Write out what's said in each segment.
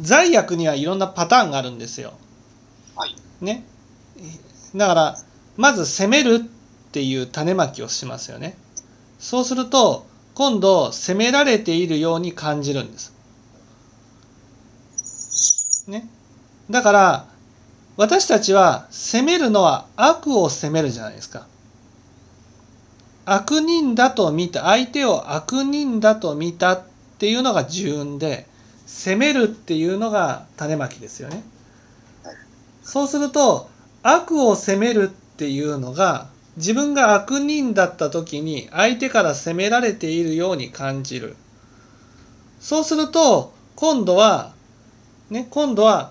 罪悪にはいろんなパターンがあるんですよ。はい。ね。だからまず攻めるっていう種まきをしますよね。そうすると今度責められているように感じるんです。ね。だから私たちは責めるのは悪を責めるじゃないですか。悪人だと見た相手を悪人だと見たっていうのが自運で責めるっていうのが種まきですよね。そうすると悪を責めるっていうのが自分が悪人だった時に相手から責められているように感じる。そうすると今度はね今度は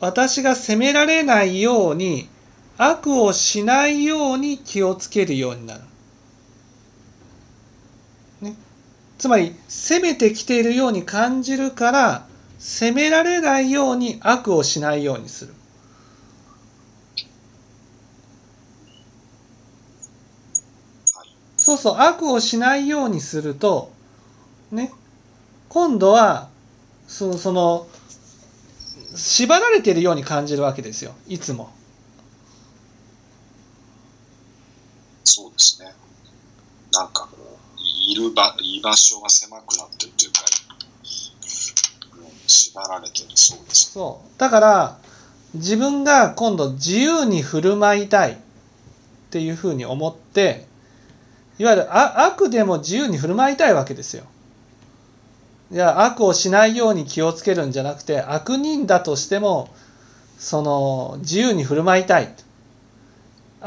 私が責められないように悪をしないように気をつけるようになる。ね、つまり責めてきているように感じるから責められないように悪をしないようにする。そうそう悪をしないようにするとね今度はそのその縛られているように感じるわけですよいつも。そうですね。る場、居場所が狭くなってるというか、縛られてるそうです。そうだから自分が今度自由に振る舞いたいっていうふうに思っていわゆるあ悪でも自由に振る舞いたいわけですよ。いや悪をしないように気をつけるんじゃなくて悪人だとしてもその自由に振る舞いたい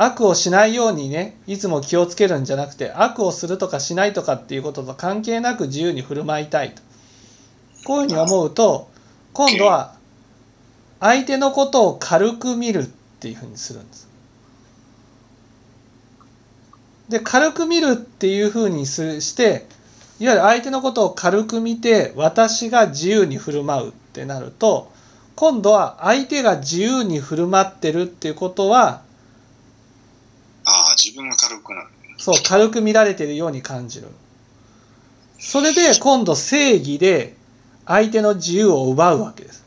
悪をしないようにねいつも気をつけるんじゃなくて悪をするとかしないとかっていうことと関係なく自由に振る舞いたいとこういうふうに思うと今度は相手のことを軽く見るっていうふうにするんです。で軽く見るっていうふうにすしていわゆる相手のことを軽く見て私が自由に振る舞うってなると今度は相手が自由に振る舞ってるっていうことは、自分が軽くなる。そう軽く見られてるように感じる。それで今度正義で相手の自由を奪うわけです。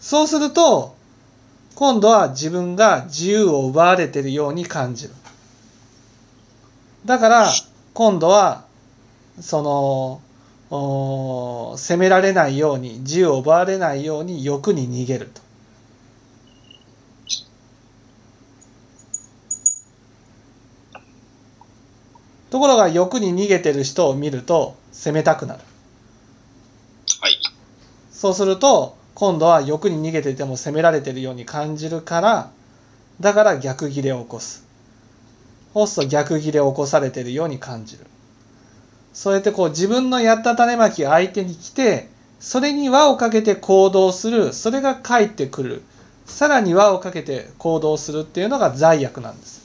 そうすると今度は自分が自由を奪われてるように感じる。だから今度はその責められないように自由を奪われないように欲に逃げると。ところが欲に逃げてる人を見ると責めたくなる。はい。そうすると今度は欲に逃げてても責められてるように感じるからだから逆ギレを起こす。そうすると逆ギレを起こされてるように感じる。そうやってこう自分のやった種まきが相手に来てそれに輪をかけて行動するそれが返ってくるさらに輪をかけて行動するっていうのが罪悪なんです。